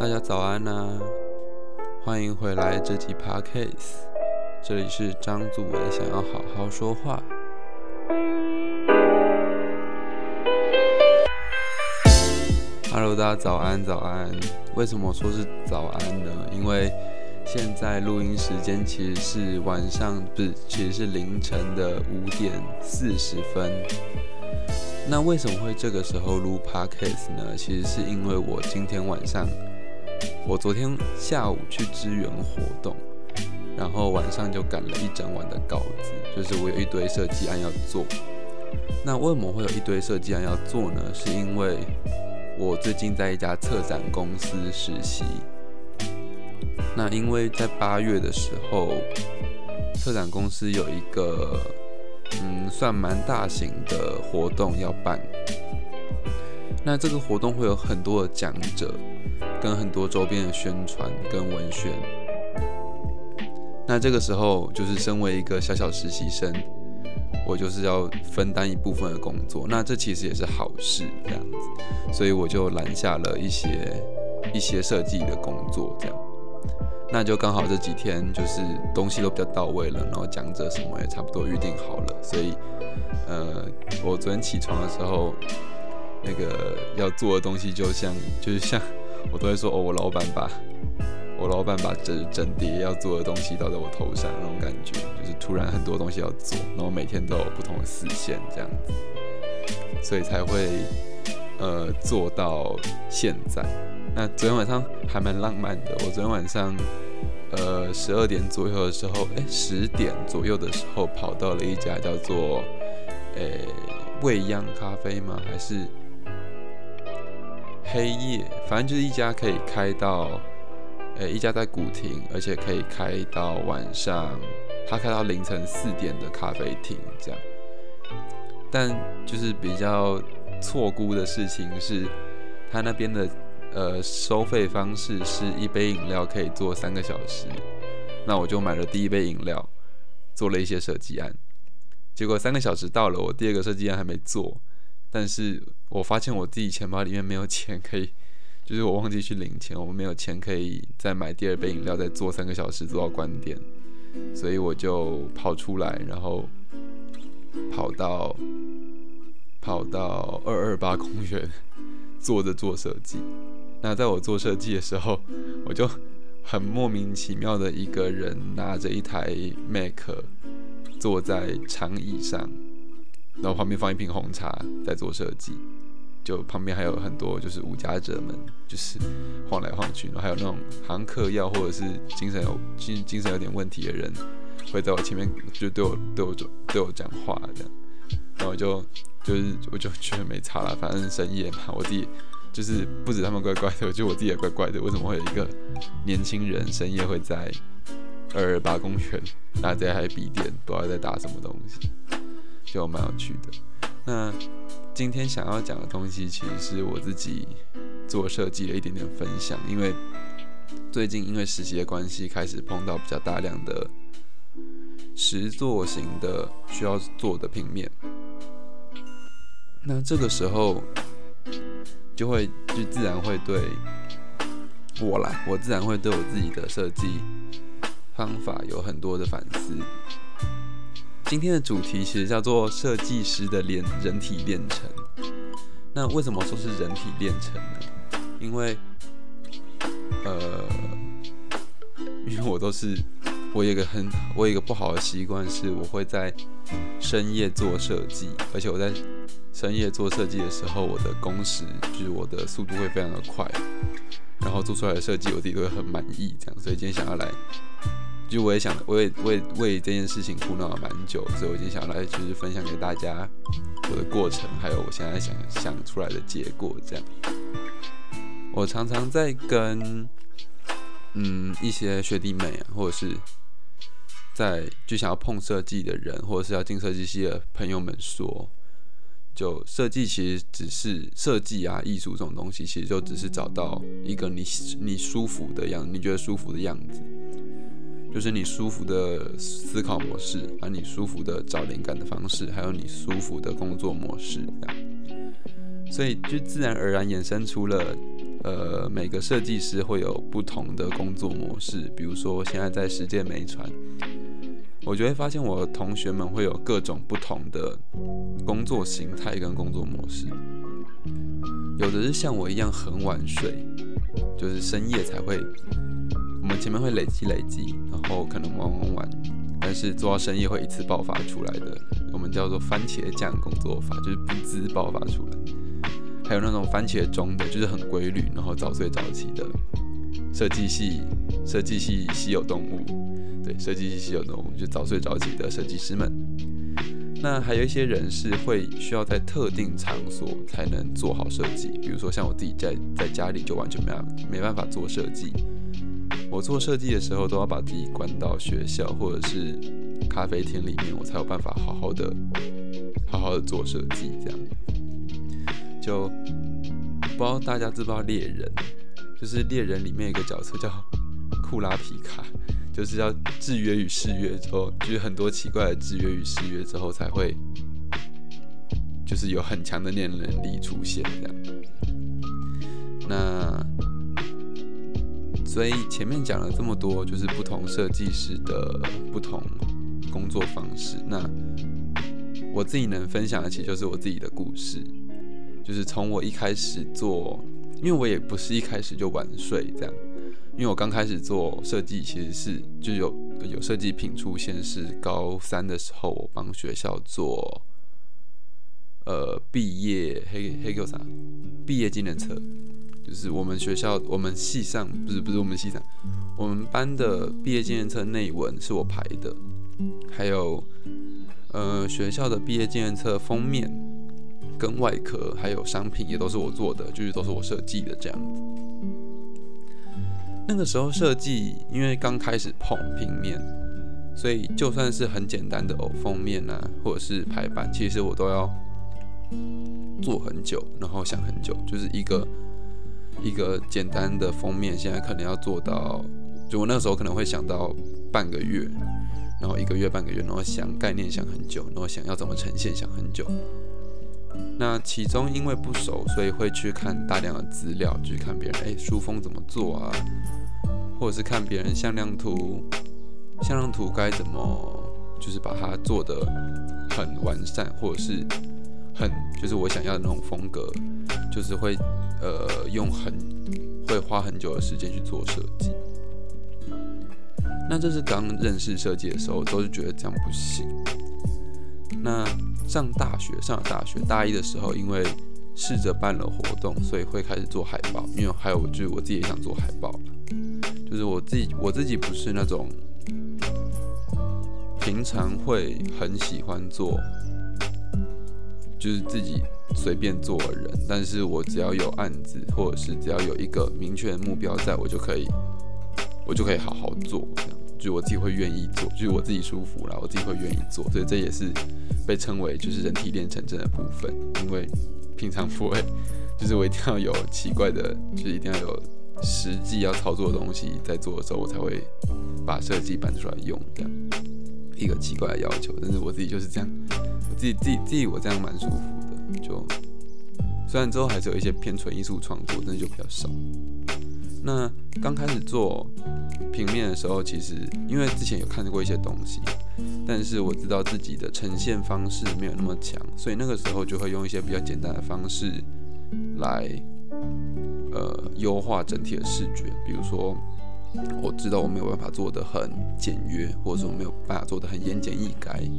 大家早安呐、欢迎回来这集 Podcast，这里是张祖伟想要好好说话。Hello，大家早安，早安。为什么说是早安呢？因为现在录音时间其实是晚上，不是，其实是凌晨的五点四十分。那为什么会这个时候录 Podcast 呢？其实是因为我今天晚上，我昨天下午去支援活动，然后晚上就赶了一整晚的稿子，就是我有一堆设计案要做。那为什么会有一堆设计案要做呢？是因为我最近在一家策展公司实习。那因为在八月的时候，策展公司有一个嗯算蛮大型的活动要办。那这个活动会有很多的讲者，跟很多周边的宣传跟文宣。那这个时候就是身为一个小小实习生，我就是要分担一部分的工作。那这其实也是好事，这样子，所以我就揽下了一些一些设计的工作，这样。那就刚好这几天就是东西都比较到位了，然后讲者什么也差不多预定好了，所以呃，我昨天起床的时候，那个要做的东西就像就是像我都会说哦，我老板把我老板把整整叠要做的东西倒在我头上那种感觉，就是突然很多东西要做，然后每天都有不同的视线这样子，所以才会呃做到现在。那昨天晚上还蛮浪漫的。我昨天晚上，呃，十二点左右的时候，哎，十点左右的时候，跑到了一家叫做，诶，未央咖啡吗？还是黑夜？反正就是一家可以开到，诶，一家在古亭，而且可以开到晚上，他开到凌晨四点的咖啡厅这样。但就是比较错估的事情是，他那边的。呃，收费方式是一杯饮料可以做三个小时，那我就买了第一杯饮料，做了一些设计案，结果三个小时到了，我第二个设计案还没做，但是我发现我自己钱包里面没有钱可以，就是我忘记去领钱，我没有钱可以再买第二杯饮料，再坐三个小时做到关店，所以我就跑出来，然后跑到跑到二二八公园坐着做设计。那在我做设计的时候，我就很莫名其妙的一个人拿着一台 Mac，坐在长椅上，然后旁边放一瓶红茶在做设计，就旁边还有很多就是无家者们，就是晃来晃去，然后还有那种好像嗑药或者是精神有精精神有点问题的人，会在我前面就对我对我对我讲话这样，然后就就是我就觉得没差了，反正深夜嘛，我自己。就是不止他们怪怪的，就我自己也怪怪的。为什么会有一个年轻人深夜会在二二八公园拿着台笔电，不知道在打什么东西，就蛮有趣的。那今天想要讲的东西，其实是我自己做设计的一点点分享。因为最近因为实习的关系，开始碰到比较大量的实作型的需要做的平面。那这个时候。就会就自然会对我来，我自然会对我自己的设计方法有很多的反思。今天的主题其实叫做设计师的练人体炼成。那为什么说是人体炼成呢？因为呃，因为我都是我有一个很我有一个不好的习惯，是我会在深夜做设计，而且我在。深夜做设计的时候，我的工时就是我的速度会非常的快，然后做出来的设计我自己都会很满意，这样。所以今天想要来，就我也想，我也为为这件事情苦恼了蛮久，所以我今天想要来就是分享给大家我的过程，还有我现在想想出来的结果，这样。我常常在跟嗯一些学弟妹啊，或者是在就想要碰设计的人，或者是要进设计系的朋友们说。就设计其实只是设计啊，艺术这种东西其实就只是找到一个你你舒服的样，你觉得舒服的样子，就是你舒服的思考模式，啊，你舒服的找灵感的方式，还有你舒服的工作模式，这样。所以就自然而然衍生出了呃，每个设计师会有不同的工作模式。比如说，现在在实践美传，我就会发现我同学们会有各种不同的工作形态跟工作模式。有的是像我一样很晚睡，就是深夜才会，我们前面会累积累积，然后可能玩玩玩，但是做到深夜会一次爆发出来的，我们叫做番茄酱工作法，就是不滋爆发出来。还有那种番茄钟的，就是很规律，然后早睡早起的设计系，设计系稀有动物，对，设计系稀有动物就早睡早起的设计师们。那还有一些人是会需要在特定场所才能做好设计，比如说像我自己在在家里就完全没办没办法做设计。我做设计的时候都要把自己关到学校或者是咖啡厅里面，我才有办法好好的好好的做设计这样。就不知道大家知不知道猎人，就是猎人里面有一个角色叫库拉皮卡，就是要制约与誓约之后，就是很多奇怪的制约与誓约之后才会，就是有很强的念能力出现这样。那所以前面讲了这么多，就是不同设计师的不同工作方式。那我自己能分享的，其实就是我自己的故事。就是从我一开始做，因为我也不是一开始就晚睡这样，因为我刚开始做设计，其实是就有有设计品出现是高三的时候，我帮学校做，呃，毕业黑黑狗啥，毕业纪念册，就是我们学校我们系上不是不是我们系上，我们班的毕业纪念册内文是我排的，还有呃学校的毕业纪念册封面。跟外壳还有商品也都是我做的，就是都是我设计的这样子。那个时候设计，因为刚开始碰平面，所以就算是很简单的偶封面啊，或者是排版，其实我都要做很久，然后想很久。就是一个一个简单的封面，现在可能要做到，就我那时候可能会想到半个月，然后一个月、半个月，然后想概念想很久，然后想要怎么呈现想很久。那其中因为不熟，所以会去看大量的资料，去看别人哎书封怎么做啊，或者是看别人向量图，向量图该怎么就是把它做的很完善，或者是很就是我想要的那种风格，就是会呃用很会花很久的时间去做设计。那这是刚认识设计的时候，都是觉得这样不行。那上大学，上了大学大一的时候，因为试着办了活动，所以会开始做海报。因为还有就是我自己也想做海报，就是我自己我自己不是那种平常会很喜欢做，就是自己随便做人。但是我只要有案子，或者是只要有一个明确的目标，在我就可以，我就可以好好做。这样，就我自己会愿意做，就是我自己舒服了，我自己会愿意做。所以这也是。被称为就是人体练成真的部分，因为平常不会，就是我一定要有奇怪的，就是一定要有实际要操作的东西在做的时候，我才会把设计搬出来用，这样一个奇怪的要求。但是我自己就是这样，我自己自己自己我这样蛮舒服。就虽然之后还是有一些偏纯艺术创作，但是就比较少。那刚开始做平面的时候，其实因为之前有看过一些东西。但是我知道自己的呈现方式没有那么强，所以那个时候就会用一些比较简单的方式来，呃，优化整体的视觉。比如说，我知道我没有办法做的很简约，或者说没有办法做的很言简意赅。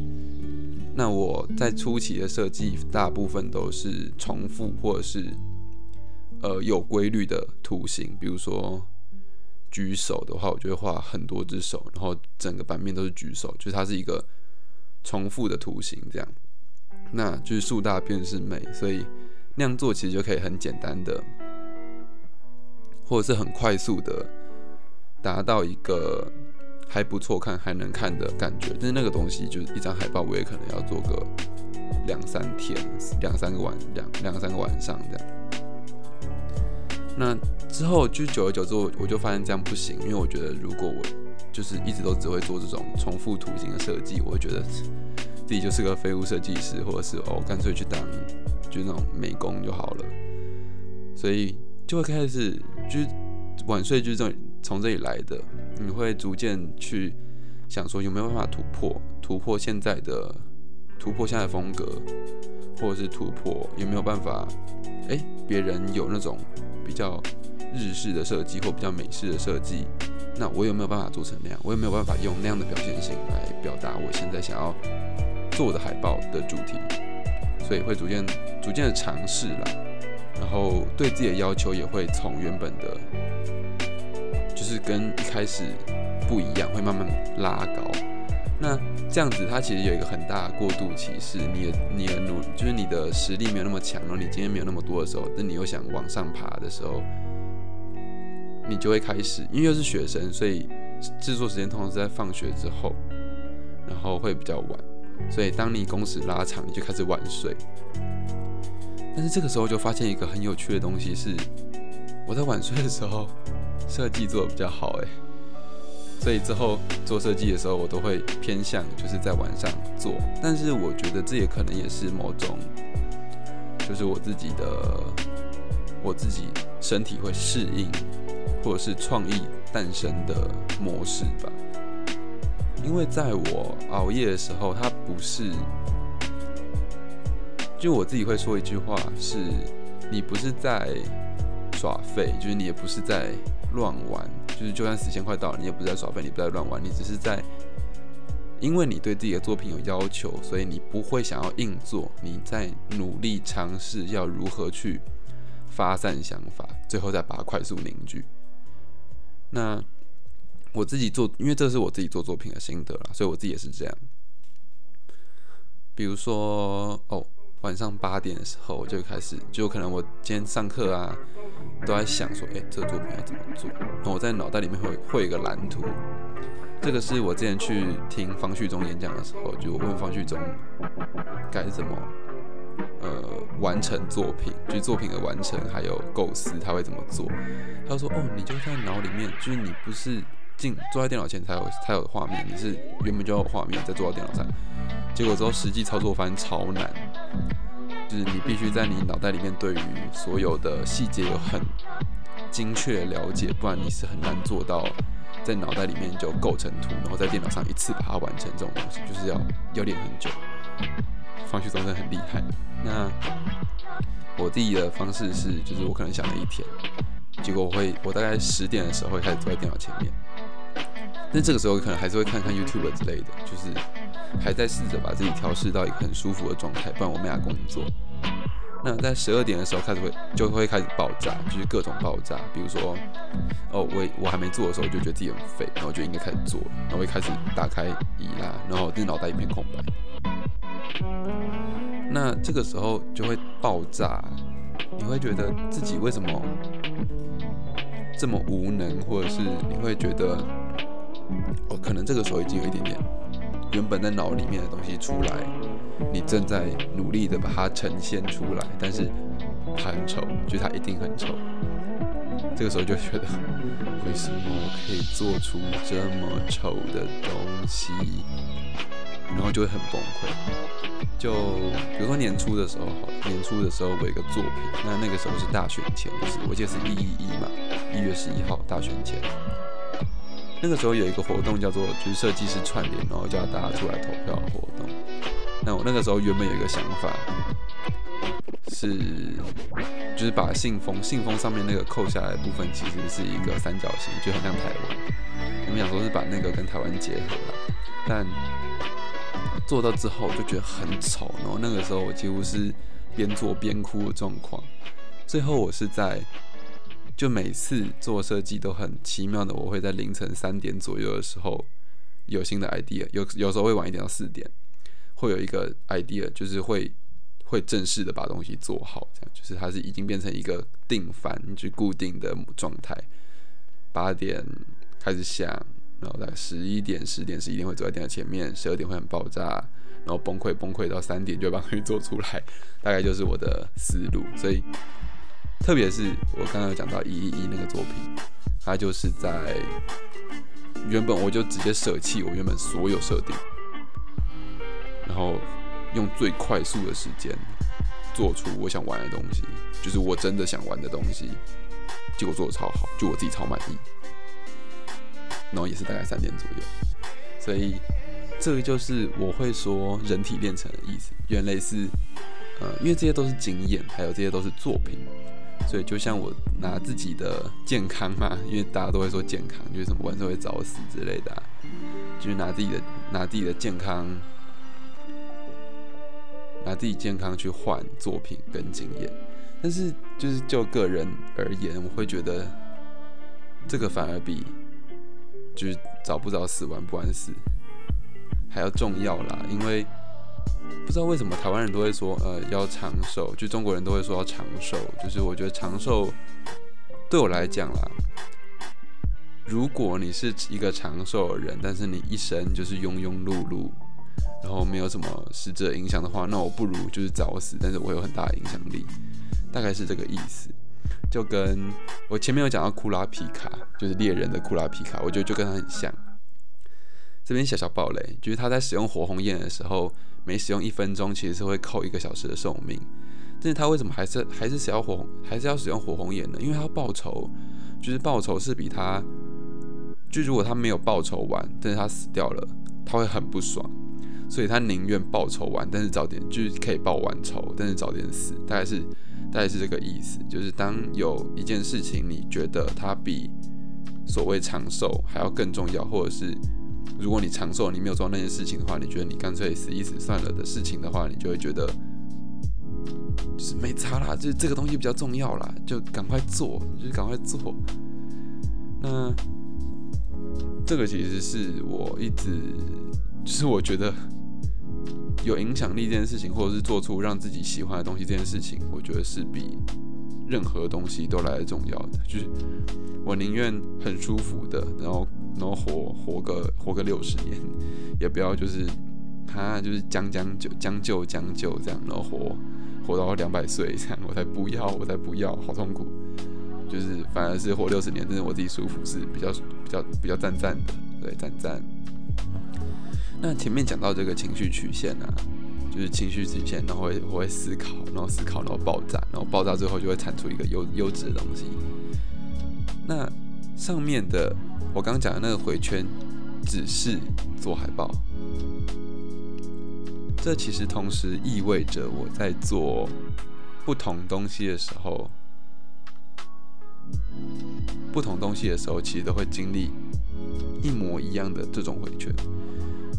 那我在初期的设计，大部分都是重复或者是呃有规律的图形，比如说。举手的话，我就会画很多只手，然后整个版面都是举手，就是它是一个重复的图形，这样，那就是树大便是美，所以那样做其实就可以很简单的，或者是很快速的达到一个还不错看、还能看的感觉。但是那个东西就是一张海报，我也可能要做个两三天、两三个晚、两两三个晚上这样。那之后就久而久之，我我就发现这样不行，因为我觉得如果我就是一直都只会做这种重复图形的设计，我会觉得自己就是个废物设计师，或者是哦干脆去当就那种美工就好了。所以就会开始就是晚睡就是这种从这里来的，你会逐渐去想说有没有办法突破，突破现在的突破现在的风格，或者是突破有没有办法，哎，别人有那种比较日式的设计或比较美式的设计，那我有没有办法做成那样？我有没有办法用那样的表现性来表达我现在想要做的海报的主题？所以会逐渐逐渐的尝试了。然后对自己的要求也会从原本的，就是跟一开始不一样，会慢慢拉高。那这样子，它其实有一个很大的过渡期，是你的你的努，就是你的实力没有那么强，然后你今天没有那么多的时候，但你又想往上爬的时候，你就会开始，因为又是学生，所以制作时间通常是在放学之后，然后会比较晚，所以当你工时拉长，你就开始晚睡。但是这个时候就发现一个很有趣的东西，是我在晚睡的时候设计做的比较好诶。所以之后做设计的时候，我都会偏向就是在晚上做。但是我觉得这也可能也是某种，就是我自己的我自己身体会适应，或者是创意诞生的模式吧。因为在我熬夜的时候，它不是。就我自己会说一句话，是你不是在耍废，就是你也不是在乱玩，就是就算时间快到了，你也不在耍废，你不在乱玩，你只是在，因为你对自己的作品有要求，所以你不会想要硬做，你在努力尝试要如何去发散想法，最后再把它快速凝聚。那我自己做，因为这是我自己做作品的心得啦，所以我自己也是这样。比如说，哦。晚上八点的时候，我就开始，就可能我今天上课啊，都在想说，哎，这个作品要怎么做？然后我在脑袋里面会会一个蓝图。这个是我之前去听方旭中演讲的时候，就问方旭中该怎么呃完成作品，就是作品的完成还有构思，他会怎么做？他说，哦，你就在脑里面，就是你不是进坐在电脑前才有才有画面，你是原本就有画面再坐到电脑上。结果之后实际操作发现超难，就是你必须在你脑袋里面对于所有的细节有很精确的了解，不然你是很难做到在脑袋里面就构成图，然后在电脑上一次把它完成这种东西，就是要要练很久。方旭东真的很厉害。那我自己的方式是，就是我可能想了一天，结果我会我大概十点的时候会开始坐在电脑前面，但这个时候可能还是会看看 YouTube 之类的，就是。还在试着把自己调试到一个很舒服的状态，不然我没法工作。那在十二点的时候开始会就会开始爆炸，就是各种爆炸。比如说，哦，我我还没做的时候，我就觉得自己很废，然后就应该开始做，然后会开始打开伊拉，然后这脑袋一片空白。那这个时候就会爆炸，你会觉得自己为什么这么无能，或者是你会觉得，哦，可能这个时候已经有一点点。原本在脑里面的东西出来，你正在努力的把它呈现出来，但是它很丑，就它一定很丑。这个时候就觉得，为什么我可以做出这么丑的东西？然后就会很崩溃。就比如说年初的时候，年初的时候我有一个作品，那那个时候是大选前，就是我记得是一一一嘛，一月十一号大选前。那个时候有一个活动叫做就是设计师串联，然后叫大家出来投票的活动。那我那个时候原本有一个想法，是就是把信封信封上面那个扣下来的部分其实是一个三角形，就很像台湾。我们想说是把那个跟台湾结合，但做到之后就觉得很丑，然后那个时候我几乎是边做边哭的状况。最后我是在。就每次做设计都很奇妙的，我会在凌晨三点左右的时候有新的 idea，有有时候会晚一点到四点，会有一个 idea，就是会会正式的把东西做好，这样就是它是已经变成一个定番，就固定的状态。八点开始想，然后在十一点、十点、十一点会坐在电脑前面，十二点会很爆炸，然后崩溃崩溃到三点就把东西做出来，大概就是我的思路，所以。特别是我刚刚讲到一一一那个作品，它就是在原本我就直接舍弃我原本所有设定，然后用最快速的时间做出我想玩的东西，就是我真的想玩的东西。结果做的超好，就我自己超满意。然后也是大概三点左右，所以这个就是我会说人体炼成的意思，原类似，呃，因为这些都是经验，还有这些都是作品，所以就像我拿自己的健康嘛，因为大家都会说健康就是什么晚上会早死之类的，就是拿自己的拿自己的健康。拿自己健康去换作品跟经验，但是就是就个人而言，我会觉得这个反而比就是早不早死晚不晚死还要重要啦。因为不知道为什么台湾人都会说呃要长寿，就中国人都会说要长寿。就是我觉得长寿对我来讲啦，如果你是一个长寿的人，但是你一生就是庸庸碌碌。然后没有什么实质影响的话，那我不如就是早死，但是我有很大的影响力，大概是这个意思。就跟我前面有讲到库拉皮卡，就是猎人的库拉皮卡，我觉得就跟他很像。这边小小暴雷，就是他在使用火红焰的时候，每使用一分钟其实是会扣一个小时的寿命。但是他为什么还是还是想要火红，还是要使用火红眼呢？因为他要报仇，就是报仇是比他，就如果他没有报仇完，但是他死掉了，他会很不爽。所以他宁愿报仇完，但是早点就是可以报完仇，但是早点死，大概是大概是这个意思。就是当有一件事情你觉得它比所谓长寿还要更重要，或者是如果你长寿你没有做那件事情的话，你觉得你干脆死一死算了的事情的话，你就会觉得就是没差啦，就是这个东西比较重要啦，就赶快做，就是赶快做。那这个其实是我一直就是我觉得。有影响力这件事情，或者是做出让自己喜欢的东西这件事情，我觉得是比任何东西都来的重要的。就是我宁愿很舒服的，然后然后活活个活个六十年，也不要就是他就是将将就将就将就这样，然后活活到两百岁这样，我才不要，我才不要，好痛苦。就是反而是活六十年，真的我自己舒服是比较比较比较赞赞的，对赞赞。那前面讲到这个情绪曲线啊，就是情绪曲线，然后会会思考，然后思考，然后爆炸，然后爆炸之后就会产出一个优优质的东西。那上面的我刚讲的那个回圈，只是做海报，这其实同时意味着我在做不同东西的时候，不同东西的时候，其实都会经历一模一样的这种回圈。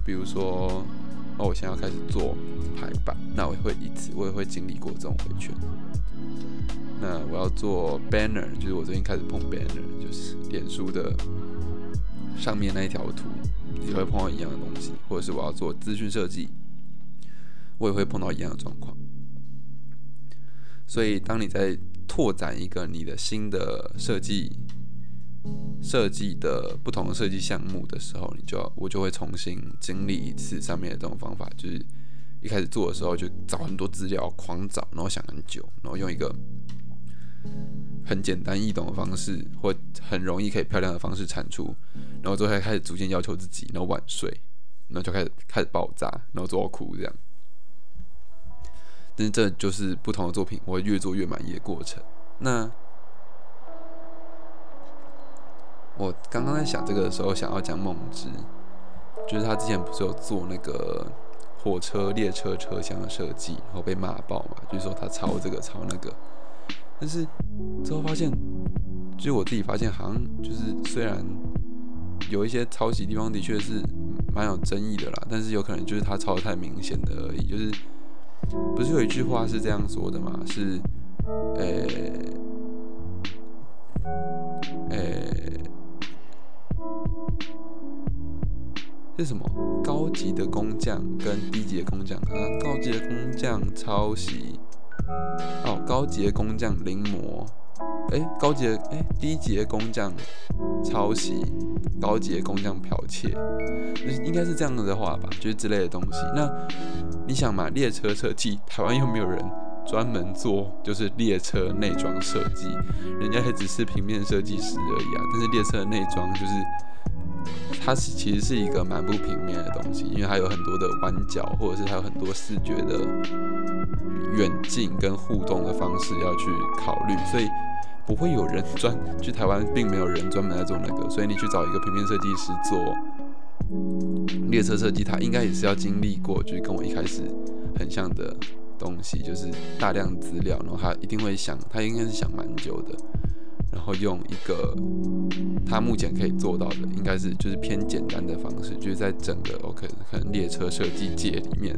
比如说，哦，我现在要开始做排版，那我会一次，我也会经历过这种回圈。那我要做 banner，就是我最近开始碰 banner，就是脸书的上面那一条图，也会碰到一样的东西。或者是我要做资讯设计，我也会碰到一样的状况。所以，当你在拓展一个你的新的设计。设计的不同的设计项目的时候，你就要我就会重新经历一次上面的这种方法，就是一开始做的时候就找很多资料，狂找，然后想很久，然后用一个很简单易懂的方式，或很容易可以漂亮的方式产出，然后之后才开始逐渐要求自己，然后晚睡，然后就开始开始爆炸，然后做到哭这样。但是这就是不同的作品，我会越做越满意的过程。那。我刚刚在想这个的时候，想要讲梦之，就是他之前不是有做那个火车列车车厢的设计，然后被骂爆嘛，就是说他抄这个抄那个。但是之后发现，就是我自己发现，好像就是虽然有一些抄袭地方的确是蛮有争议的啦，但是有可能就是他抄的太明显的而已。就是不是有一句话是这样说的嘛？是，呃，呃。是什么？高级的工匠跟低级的工匠啊？高级的工匠抄袭哦，高级的工匠临摹，哎，高级的哎，低级的工匠抄袭，高级的工匠剽窃，应该是这样子的话吧？就是之类的东西。那你想嘛，列车设计，台湾又没有人专门做，就是列车内装设计，人家也只是平面设计师而已啊。但是列车的内装就是。它是其实是一个蛮不平面的东西，因为它有很多的弯角，或者是它有很多视觉的远近跟互动的方式要去考虑，所以不会有人专去台湾，并没有人专门在做那个，所以你去找一个平面设计师做列车设计，他应该也是要经历过，就是跟我一开始很像的东西，就是大量资料，然后他一定会想，他应该是想蛮久的。然后用一个他目前可以做到的，应该是就是偏简单的方式，就是在整个 OK 可能列车设计界里面，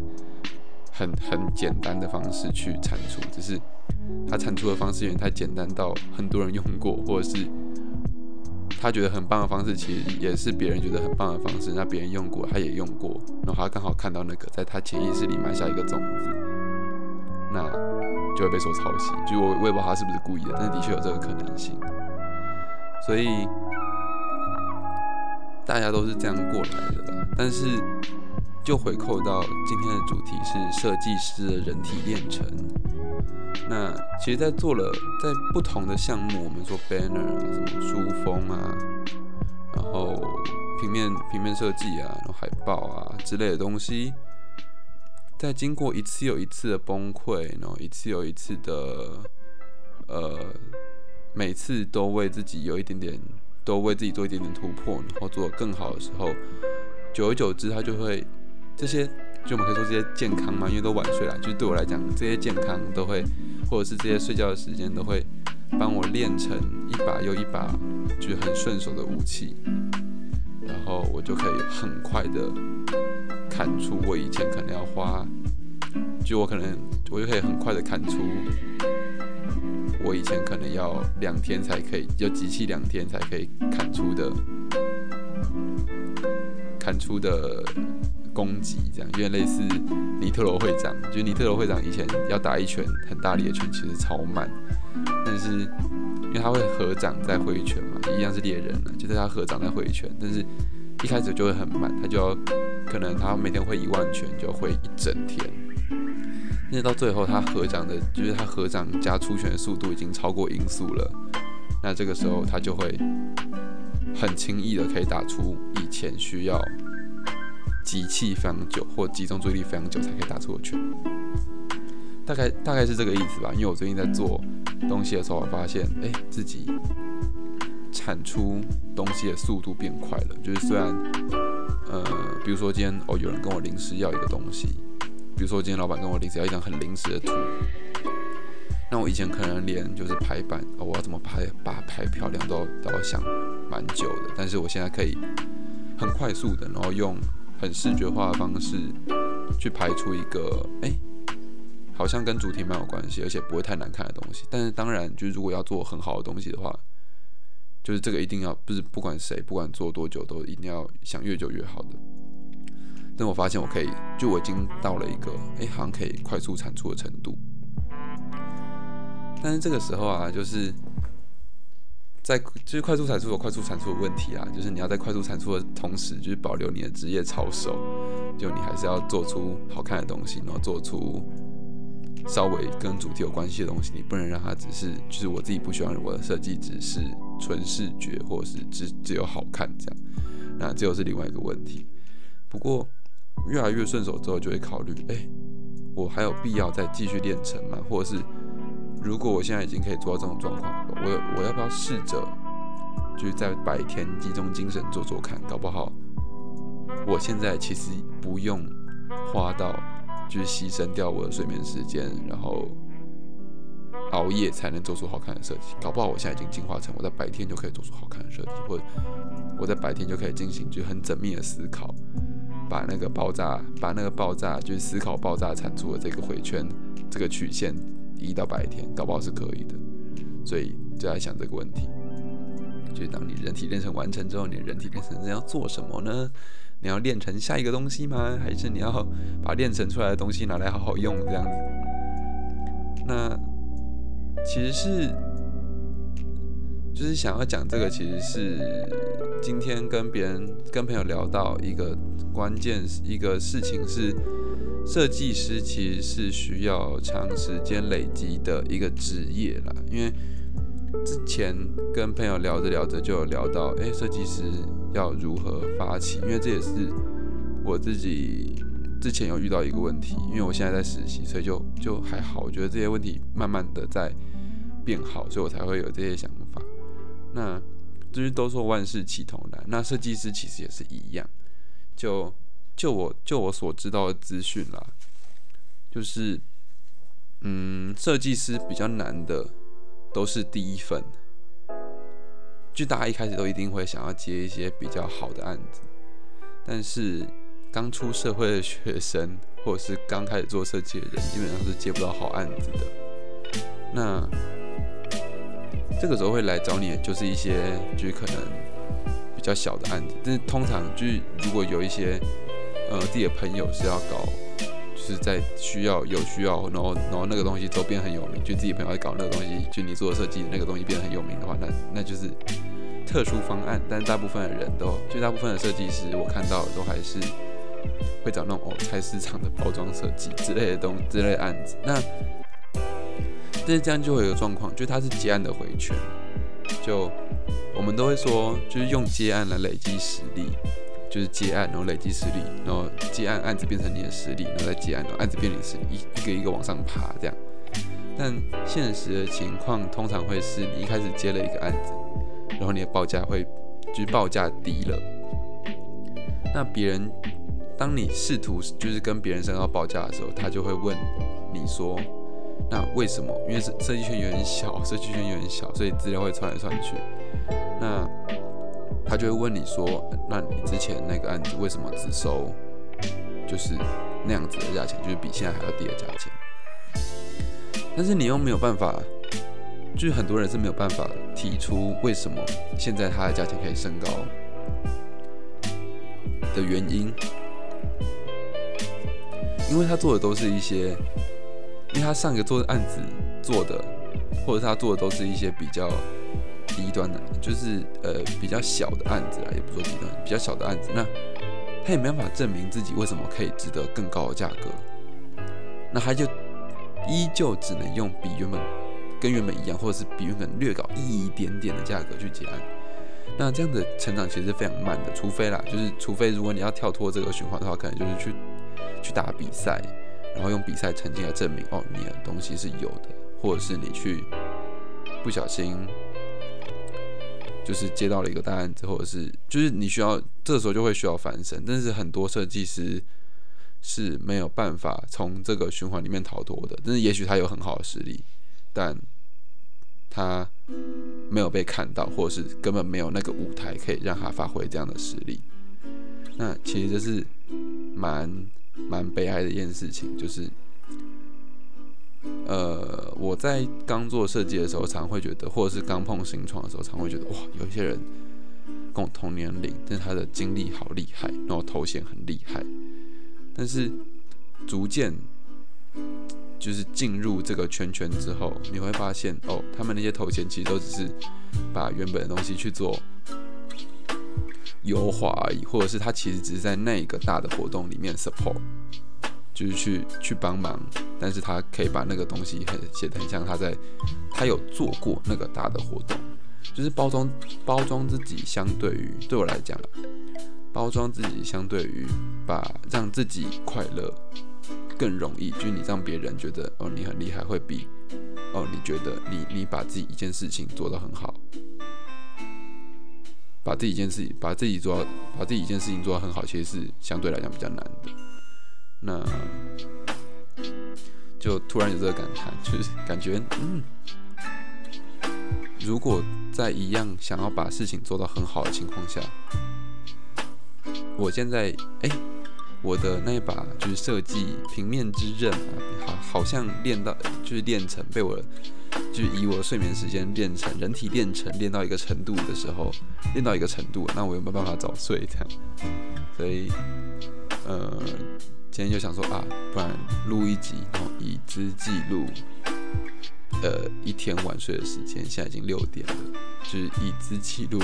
很很简单的方式去产出，只是他产出的方式有点太简单到很多人用过，或者是他觉得很棒的方式，其实也是别人觉得很棒的方式，那别人用过，他也用过，然后他刚好看到那个，在他潜意识里埋下一个种子，那。就会被说抄袭，就我我也不知道他是不是故意的，但是的确有这个可能性。所以大家都是这样过来的啦。但是就回扣到今天的主题是设计师的人体炼成。那其实，在做了在不同的项目，我们说 banner 啊，什么书封啊，然后平面平面设计啊，然后海报啊之类的东西。在经过一次又一次的崩溃，然后一次又一次的，呃，每次都为自己有一点点，都为自己做一点点突破，然后做得更好的时候，久而久之，他就会这些，就我们可以说这些健康嘛，因为都晚睡了，就对我来讲，这些健康都会，或者是这些睡觉的时间都会帮我练成一把又一把，就是很顺手的武器。然后我就可以很快的看出我以前可能要花，就我可能我就可以很快的看出我以前可能要两天才可以，要机器两天才可以砍出的，砍出的攻击这样，有点类似尼特罗会长，就尼特罗会长以前要打一拳很大力的拳，其实超慢，但是。因为他会合掌再挥拳嘛，一样是猎人了，就是他合掌再挥拳，但是一开始就会很慢，他就要可能他每天会一万拳，就会一整天，那到最后他合掌的，就是他合掌加出拳的速度已经超过音速了，那这个时候他就会很轻易的可以打出以前需要集气非常久或集中注意力非常久才可以打出的拳，大概大概是这个意思吧，因为我最近在做。东西的时候，我发现，哎，自己产出东西的速度变快了。就是虽然，呃，比如说今天哦，有人跟我临时要一个东西，比如说今天老板跟我临时要一张很临时的图，那我以前可能连就是排版，哦，我要怎么排，把它排漂亮，都都要想蛮久的。但是我现在可以很快速的，然后用很视觉化的方式去排出一个，哎。好像跟主题蛮有关系，而且不会太难看的东西。但是当然，就是如果要做很好的东西的话，就是这个一定要不是不管谁，不管做多久，都一定要想越久越好的。但我发现我可以，就我已经到了一个哎，好像可以快速产出的程度。但是这个时候啊，就是在就是快速产出有快速产出的问题啊，就是你要在快速产出的同时，就是保留你的职业操守，就你还是要做出好看的东西，然后做出。稍微跟主题有关系的东西，你不能让它只是，就是我自己不喜欢我的设计只是纯视觉，或者是只只有好看这样，那这又是另外一个问题。不过越来越顺手之后，就会考虑，哎，我还有必要再继续练成吗？或者是如果我现在已经可以做到这种状况，我我要不要试着就是在白天集中精神做做看，搞不好我现在其实不用花到。就是牺牲掉我的睡眠时间，然后熬夜才能做出好看的设计。搞不好我现在已经进化成我在白天就可以做出好看的设计，或者我在白天就可以进行就很缜密的思考，把那个爆炸，把那个爆炸就是思考爆炸产出的这个回圈这个曲线移到白天，搞不好是可以的。所以就在想这个问题，就是当你人体炼成完成之后，你人体炼成要做什么呢？你要练成下一个东西吗？还是你要把练成出来的东西拿来好好用这样子？那其实是就是想要讲这个，其实是今天跟别人跟朋友聊到一个关键一个事情是，设计师其实是需要长时间累积的一个职业啦。因为之前跟朋友聊着聊着就有聊到，哎，设计师。要如何发起？因为这也是我自己之前有遇到一个问题。因为我现在在实习，所以就就还好。我觉得这些问题慢慢的在变好，所以我才会有这些想法。那就是都说万事起头难，那设计师其实也是一样。就就我就我所知道的资讯啦，就是嗯，设计师比较难的都是第一份。就大家一开始都一定会想要接一些比较好的案子，但是刚出社会的学生或者是刚开始做设计的人，基本上是接不到好案子的。那这个时候会来找你，就是一些就是可能比较小的案子，但是通常就是如果有一些呃自己的朋友是要搞，就是在需要有需要，然后然后那个东西周边很有名，就自己朋友在搞那个东西，就你做的设计那个东西变得很有名的话，那那就是。特殊方案，但大部分的人都，就大部分的设计师，我看到都还是会找那种哦菜市场的包装设计之类的东之类案子。那但是这样就会有个状况，就它是接案的回圈。就我们都会说，就是用接案来累积实力，就是接案然后累积实力，然后接案案子变成你的实力，然后再接案，然后案子变成实力，一一个一个往上爬这样。但现实的情况通常会是你一开始接了一个案子。然后你的报价会就是报价低了，那别人当你试图就是跟别人升高报价的时候，他就会问你说，那为什么？因为设设计圈有点小，设计圈有点小，所以资料会传来传去。那他就会问你说，那你之前那个案子为什么只收就是那样子的价钱，就是比现在还要低的价钱？但是你又没有办法。就是很多人是没有办法提出为什么现在它的价钱可以升高的原因，因为他做的都是一些，因为他上一个做的案子做的，或者他做的都是一些比较低端的，就是呃比较小的案子啊，也不说低端，比较小的案子，那他也没办法证明自己为什么可以值得更高的价格，那他就依旧只能用比原本。跟原本一样，或者是比原本略高一点点的价格去结案，那这样的成长其实是非常慢的。除非啦，就是除非如果你要跳脱这个循环的话，可能就是去去打比赛，然后用比赛成绩来证明哦你的东西是有的，或者是你去不小心就是接到了一个大案子，或者是就是你需要这时候就会需要翻身。但是很多设计师是没有办法从这个循环里面逃脱的，但是也许他有很好的实力，但他没有被看到，或者是根本没有那个舞台可以让他发挥这样的实力。那其实这是蛮蛮悲哀的一件事情，就是，呃，我在刚做设计的时候，常会觉得，或者是刚碰新创的时候，常会觉得，哇，有一些人跟我同年龄，但是他的经历好厉害，然后头衔很厉害，但是逐渐。就是进入这个圈圈之后，你会发现哦，他们那些头衔其实都只是把原本的东西去做优化而已，或者是他其实只是在那一个大的活动里面 support，就是去去帮忙，但是他可以把那个东西很写得很像他在他有做过那个大的活动，就是包装包装自己，相对于对我来讲，包装自己相对于把让自己快乐。更容易，就是你让别人觉得哦你很厉害，会比哦你觉得你你把自己一件事情做得很好，把自己一件事情把自己做把自己一件事情做得很好，其实是相对来讲比较难的。那就突然有这个感叹，就是感觉嗯，如果在一样想要把事情做到很好的情况下，我现在哎。我的那一把就是设计平面之刃啊，好，好像练到就是练成被我，就是以我睡眠时间练成人体练成练到一个程度的时候，练到一个程度，那我有没有办法早睡这样？所以，呃，今天就想说啊，不然录一集，然后以资记录，呃，一天晚睡的时间，现在已经六点了，就是以资记录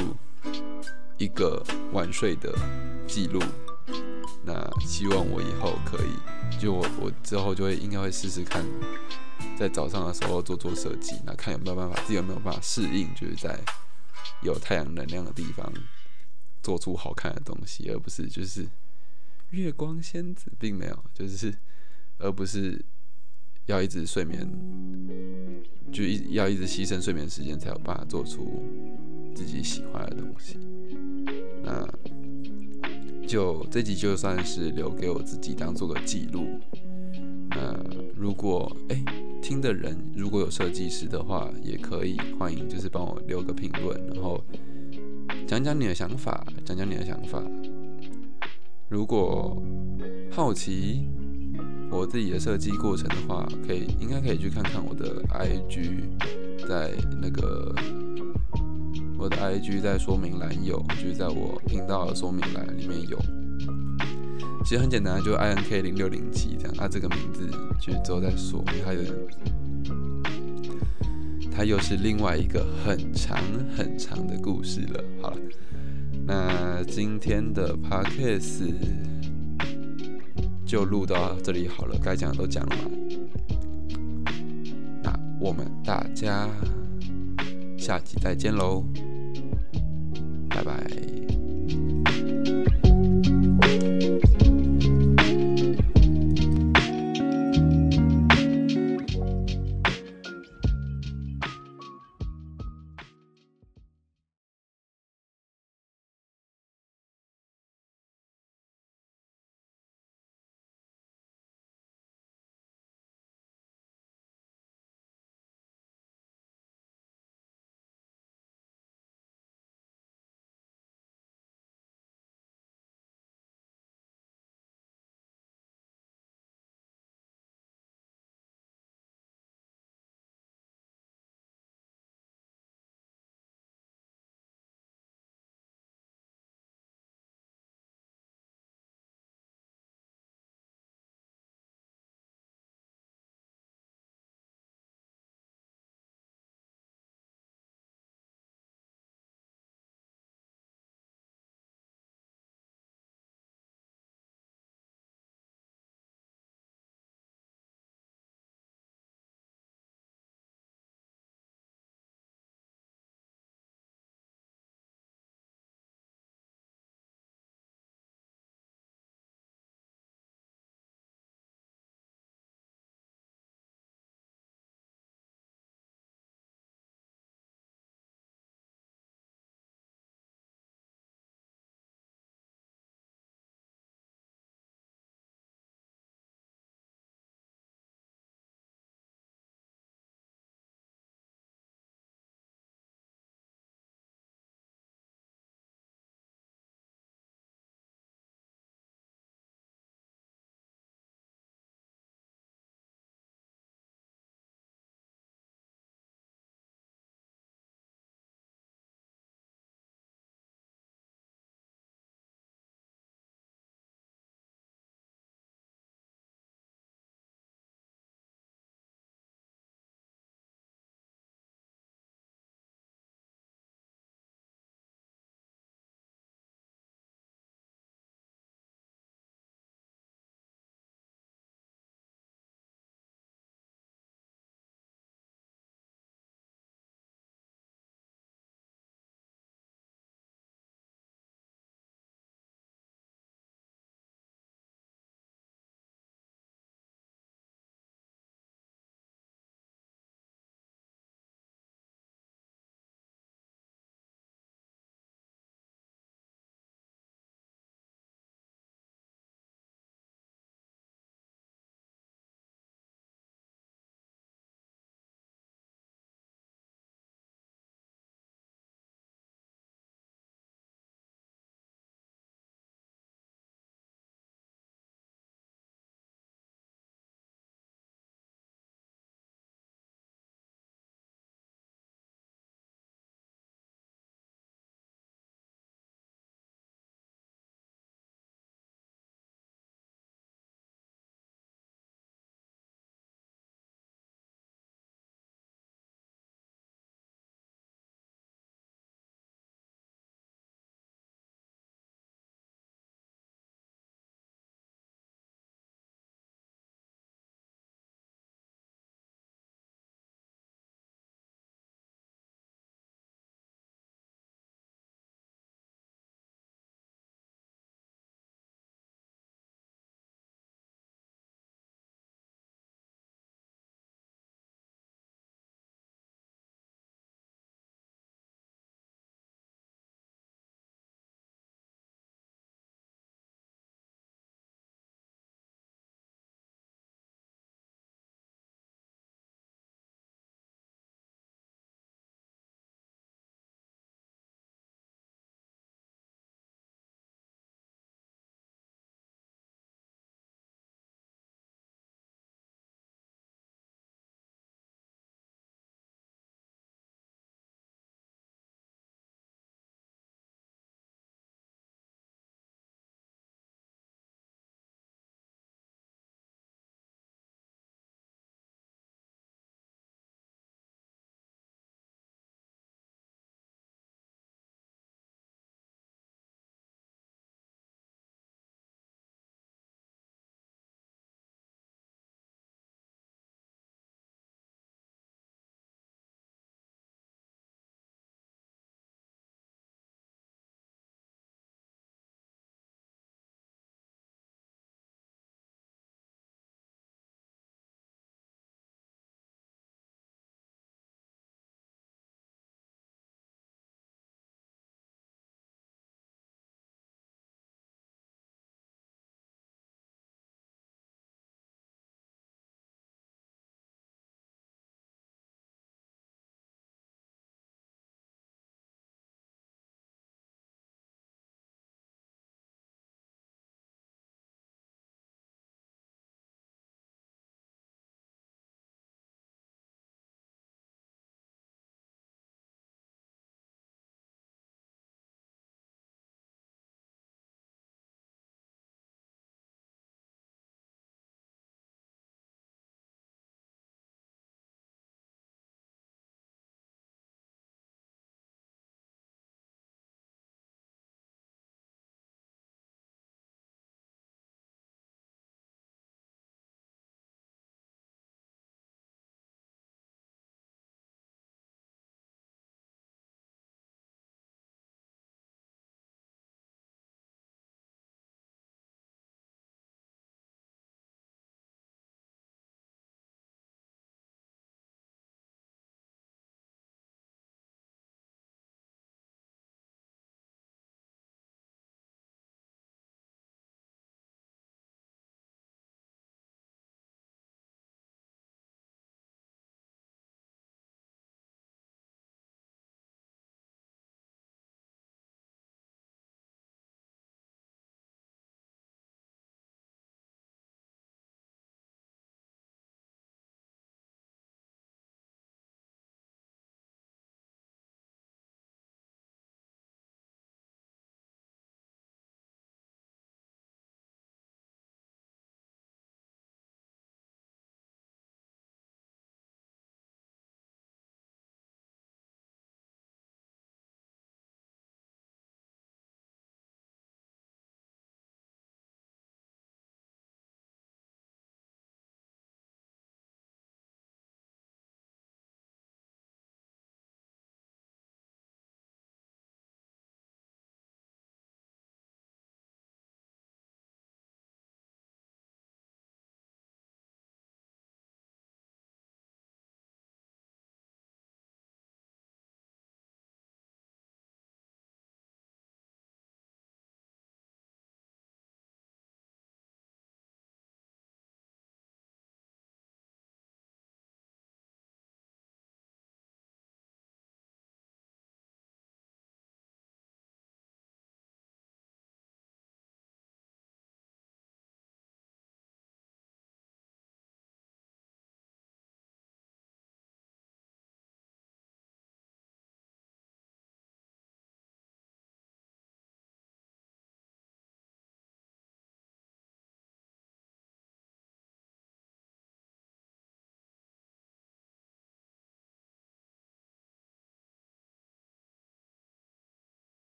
一个晚睡的记录。那希望我以后可以，就我我之后就会应该会试试看，在早上的时候做做设计，那看有没有办法，自己有没有办法适应，就是在有太阳能量的地方做出好看的东西，而不是就是月光仙子，并没有，就是而不是要一直睡眠，就一要一直牺牲睡眠时间，才有办法做出自己喜欢的东西。那就这集就算是留给我自己当做个记录。那如果哎听的人如果有设计师的话，也可以欢迎，就是帮我留个评论，然后讲讲你的想法，讲讲你的想法。如果好奇我自己的设计过程的话，可以应该可以去看看我的 IG，在那个我的 IG 在说明栏有，就是在我频道的说明栏里面有。其实很简单，就 I N K 零六零七这样。啊，这个名字就之后再说，因为它有点，它又是另外一个很长很长的故事了。好了，那今天的 podcast 就录到这里好了，该讲的都讲了。那我们大家下期再见喽，拜拜。